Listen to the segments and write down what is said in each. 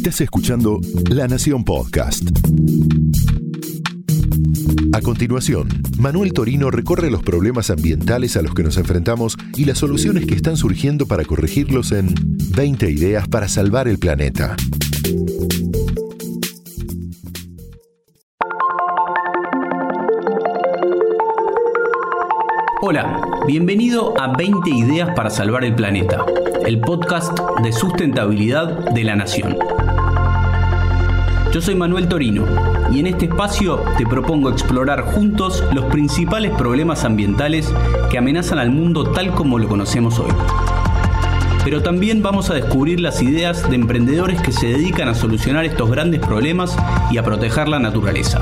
Estás escuchando La Nación Podcast. A continuación, Manuel Torino recorre los problemas ambientales a los que nos enfrentamos y las soluciones que están surgiendo para corregirlos en 20 ideas para salvar el planeta. Hola, bienvenido a 20 ideas para salvar el planeta, el podcast de sustentabilidad de la Nación. Yo soy Manuel Torino y en este espacio te propongo explorar juntos los principales problemas ambientales que amenazan al mundo tal como lo conocemos hoy. Pero también vamos a descubrir las ideas de emprendedores que se dedican a solucionar estos grandes problemas y a proteger la naturaleza.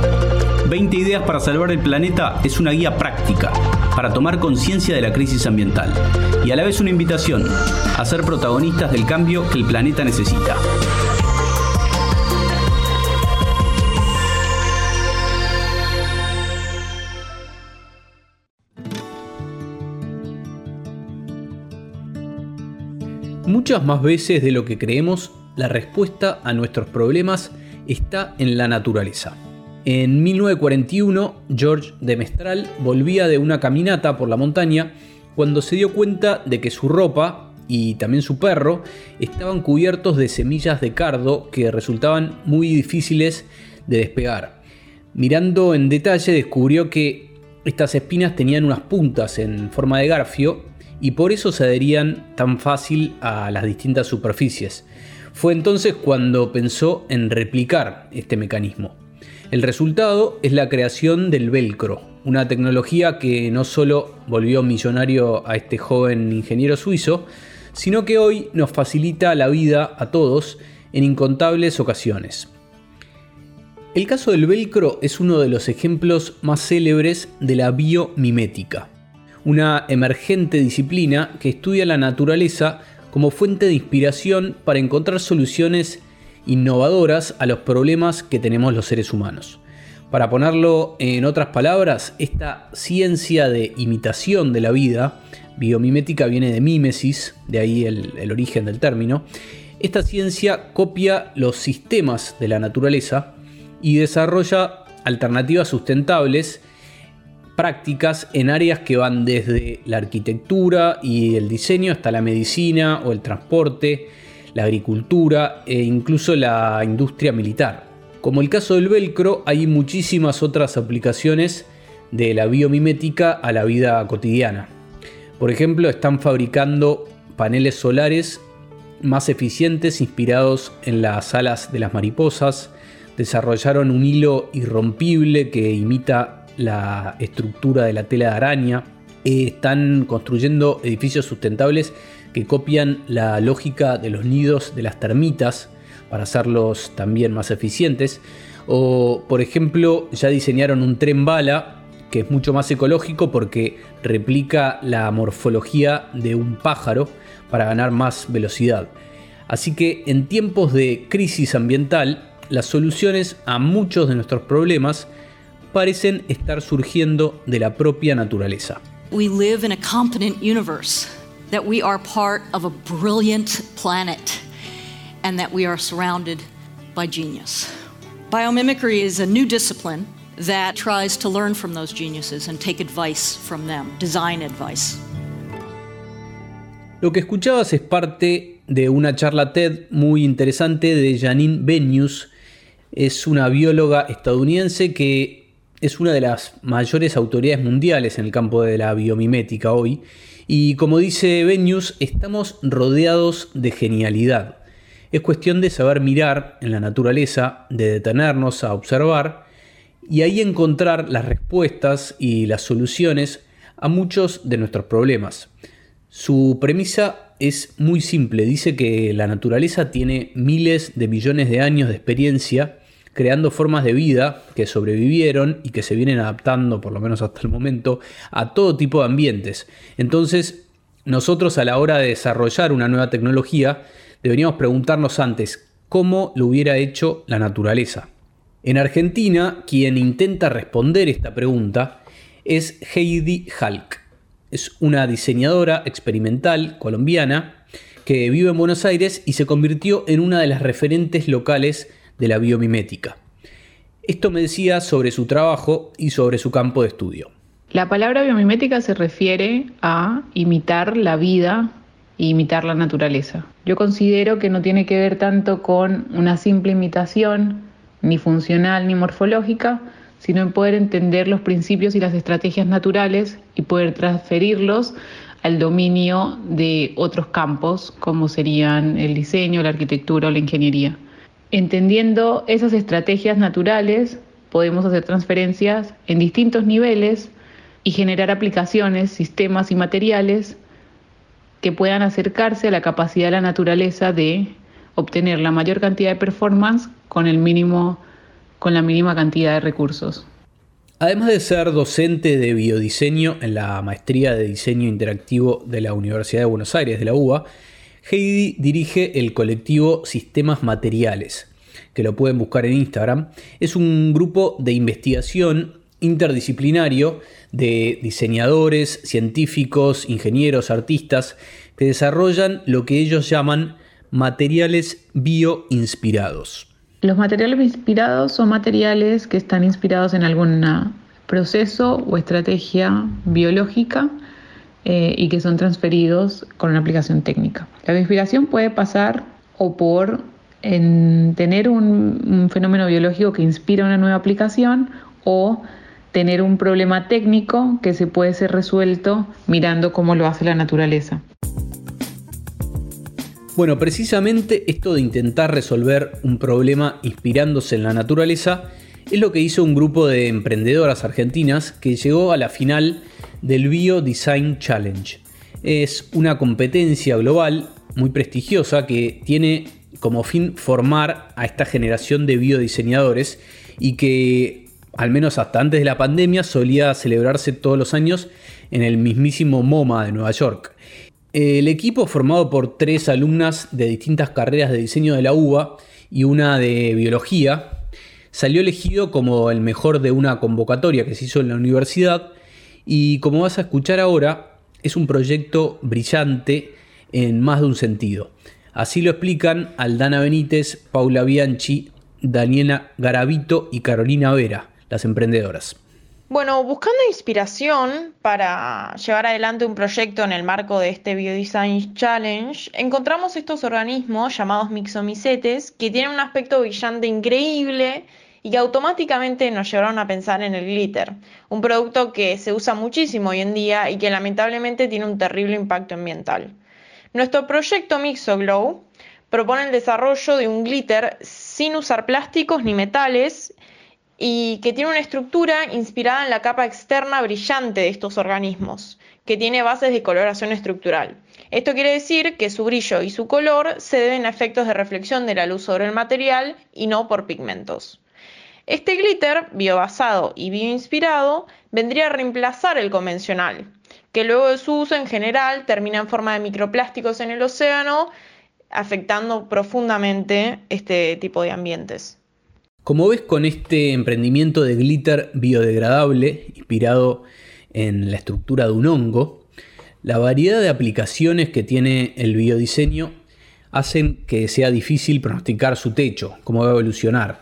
20 ideas para salvar el planeta es una guía práctica para tomar conciencia de la crisis ambiental y a la vez una invitación a ser protagonistas del cambio que el planeta necesita. Muchas más veces de lo que creemos, la respuesta a nuestros problemas está en la naturaleza. En 1941, George de Mestral volvía de una caminata por la montaña cuando se dio cuenta de que su ropa y también su perro estaban cubiertos de semillas de cardo que resultaban muy difíciles de despegar. Mirando en detalle descubrió que estas espinas tenían unas puntas en forma de garfio y por eso se adherían tan fácil a las distintas superficies. Fue entonces cuando pensó en replicar este mecanismo. El resultado es la creación del velcro, una tecnología que no solo volvió millonario a este joven ingeniero suizo, sino que hoy nos facilita la vida a todos en incontables ocasiones. El caso del velcro es uno de los ejemplos más célebres de la biomimética, una emergente disciplina que estudia la naturaleza como fuente de inspiración para encontrar soluciones innovadoras a los problemas que tenemos los seres humanos. Para ponerlo en otras palabras, esta ciencia de imitación de la vida, biomimética viene de mímesis, de ahí el, el origen del término, esta ciencia copia los sistemas de la naturaleza y desarrolla alternativas sustentables prácticas en áreas que van desde la arquitectura y el diseño hasta la medicina o el transporte, la agricultura e incluso la industria militar. Como el caso del velcro, hay muchísimas otras aplicaciones de la biomimética a la vida cotidiana. Por ejemplo, están fabricando paneles solares más eficientes inspirados en las alas de las mariposas, desarrollaron un hilo irrompible que imita la estructura de la tela de araña, eh, están construyendo edificios sustentables que copian la lógica de los nidos de las termitas para hacerlos también más eficientes. O, por ejemplo, ya diseñaron un tren bala que es mucho más ecológico porque replica la morfología de un pájaro para ganar más velocidad. Así que en tiempos de crisis ambiental, las soluciones a muchos de nuestros problemas parecen estar surgiendo de la propia naturaleza. We live in a competent universe, that we are part of a brilliant planet, and that we are surrounded by genius. Biomimicry is a new discipline that tries to learn from those geniuses and take advice from them, design advice. Lo que escuchabas es parte de una charla TED muy interesante de Janine Benius. Es una bióloga estadounidense que es una de las mayores autoridades mundiales en el campo de la biomimética hoy. Y como dice Benius, estamos rodeados de genialidad. Es cuestión de saber mirar en la naturaleza, de detenernos a observar y ahí encontrar las respuestas y las soluciones a muchos de nuestros problemas. Su premisa es muy simple, dice que la naturaleza tiene miles de millones de años de experiencia creando formas de vida que sobrevivieron y que se vienen adaptando, por lo menos hasta el momento, a todo tipo de ambientes. Entonces, nosotros a la hora de desarrollar una nueva tecnología, deberíamos preguntarnos antes cómo lo hubiera hecho la naturaleza. En Argentina, quien intenta responder esta pregunta es Heidi Halk. Es una diseñadora experimental colombiana que vive en Buenos Aires y se convirtió en una de las referentes locales de la biomimética. Esto me decía sobre su trabajo y sobre su campo de estudio. La palabra biomimética se refiere a imitar la vida e imitar la naturaleza. Yo considero que no tiene que ver tanto con una simple imitación, ni funcional ni morfológica, sino en poder entender los principios y las estrategias naturales y poder transferirlos al dominio de otros campos, como serían el diseño, la arquitectura o la ingeniería. Entendiendo esas estrategias naturales, podemos hacer transferencias en distintos niveles y generar aplicaciones, sistemas y materiales que puedan acercarse a la capacidad de la naturaleza de obtener la mayor cantidad de performance con el mínimo con la mínima cantidad de recursos. Además de ser docente de biodiseño en la maestría de diseño interactivo de la Universidad de Buenos Aires de la UBA, Heidi dirige el colectivo Sistemas Materiales, que lo pueden buscar en Instagram. Es un grupo de investigación interdisciplinario de diseñadores, científicos, ingenieros, artistas, que desarrollan lo que ellos llaman materiales bioinspirados. Los materiales inspirados son materiales que están inspirados en algún proceso o estrategia biológica eh, y que son transferidos con una aplicación técnica. La inspiración puede pasar o por tener un, un fenómeno biológico que inspira una nueva aplicación o tener un problema técnico que se puede ser resuelto mirando cómo lo hace la naturaleza. Bueno, precisamente esto de intentar resolver un problema inspirándose en la naturaleza es lo que hizo un grupo de emprendedoras argentinas que llegó a la final del Bio Design Challenge. Es una competencia global muy prestigiosa que tiene como fin formar a esta generación de biodiseñadores y que al menos hasta antes de la pandemia solía celebrarse todos los años en el mismísimo MoMA de Nueva York. El equipo, formado por tres alumnas de distintas carreras de diseño de la UBA y una de biología, salió elegido como el mejor de una convocatoria que se hizo en la universidad y como vas a escuchar ahora, es un proyecto brillante en más de un sentido. Así lo explican Aldana Benítez, Paula Bianchi, Daniela Garavito y Carolina Vera, las emprendedoras. Bueno, buscando inspiración para llevar adelante un proyecto en el marco de este Biodesign Challenge, encontramos estos organismos llamados mixomicetes que tienen un aspecto brillante increíble y que automáticamente nos llevaron a pensar en el glitter, un producto que se usa muchísimo hoy en día y que lamentablemente tiene un terrible impacto ambiental. Nuestro proyecto MixoGlow propone el desarrollo de un glitter sin usar plásticos ni metales y que tiene una estructura inspirada en la capa externa brillante de estos organismos, que tiene bases de coloración estructural. Esto quiere decir que su brillo y su color se deben a efectos de reflexión de la luz sobre el material y no por pigmentos. Este glitter, biobasado y bioinspirado, vendría a reemplazar el convencional, que luego de su uso en general termina en forma de microplásticos en el océano, afectando profundamente este tipo de ambientes. Como ves con este emprendimiento de glitter biodegradable, inspirado en la estructura de un hongo, la variedad de aplicaciones que tiene el biodiseño hacen que sea difícil pronosticar su techo, cómo va a evolucionar.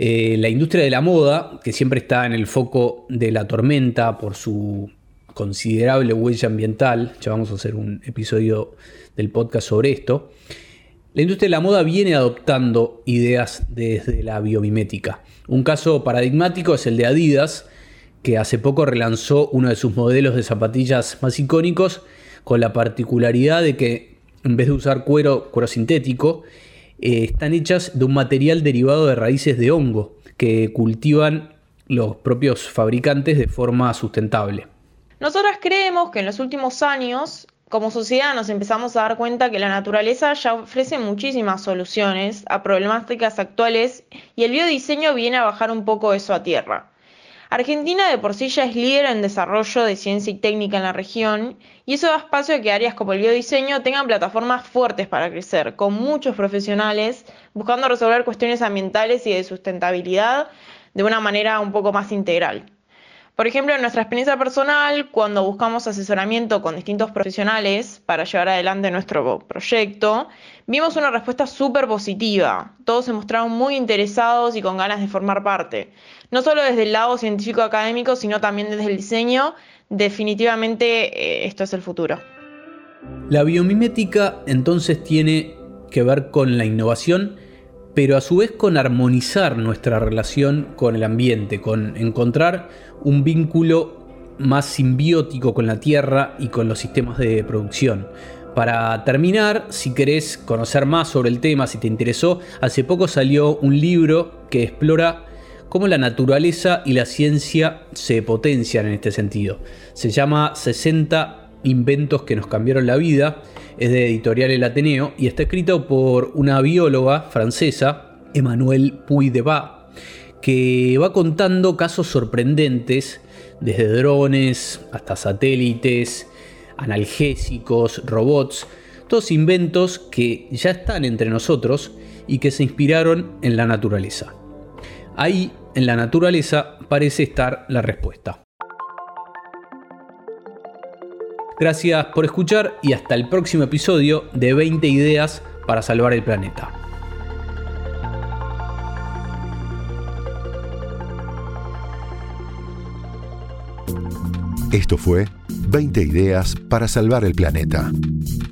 Eh, la industria de la moda, que siempre está en el foco de la tormenta por su considerable huella ambiental, ya vamos a hacer un episodio del podcast sobre esto, la industria de la moda viene adoptando ideas desde la biomimética. Un caso paradigmático es el de Adidas, que hace poco relanzó uno de sus modelos de zapatillas más icónicos con la particularidad de que en vez de usar cuero, cuero sintético, eh, están hechas de un material derivado de raíces de hongo que cultivan los propios fabricantes de forma sustentable. Nosotras creemos que en los últimos años como sociedad nos empezamos a dar cuenta que la naturaleza ya ofrece muchísimas soluciones a problemáticas actuales y el biodiseño viene a bajar un poco eso a tierra. Argentina de por sí ya es líder en desarrollo de ciencia y técnica en la región y eso da espacio a que áreas como el biodiseño tengan plataformas fuertes para crecer, con muchos profesionales buscando resolver cuestiones ambientales y de sustentabilidad de una manera un poco más integral. Por ejemplo, en nuestra experiencia personal, cuando buscamos asesoramiento con distintos profesionales para llevar adelante nuestro proyecto, vimos una respuesta súper positiva. Todos se mostraron muy interesados y con ganas de formar parte. No solo desde el lado científico académico, sino también desde el diseño. Definitivamente eh, esto es el futuro. La biomimética entonces tiene que ver con la innovación pero a su vez con armonizar nuestra relación con el ambiente, con encontrar un vínculo más simbiótico con la tierra y con los sistemas de producción. Para terminar, si querés conocer más sobre el tema, si te interesó, hace poco salió un libro que explora cómo la naturaleza y la ciencia se potencian en este sentido. Se llama 60 inventos que nos cambiaron la vida es de editorial El Ateneo y está escrito por una bióloga francesa, Emmanuelle Puy de Ba, que va contando casos sorprendentes, desde drones hasta satélites, analgésicos, robots, todos inventos que ya están entre nosotros y que se inspiraron en la naturaleza. Ahí, en la naturaleza, parece estar la respuesta. Gracias por escuchar y hasta el próximo episodio de 20 ideas para salvar el planeta. Esto fue 20 ideas para salvar el planeta.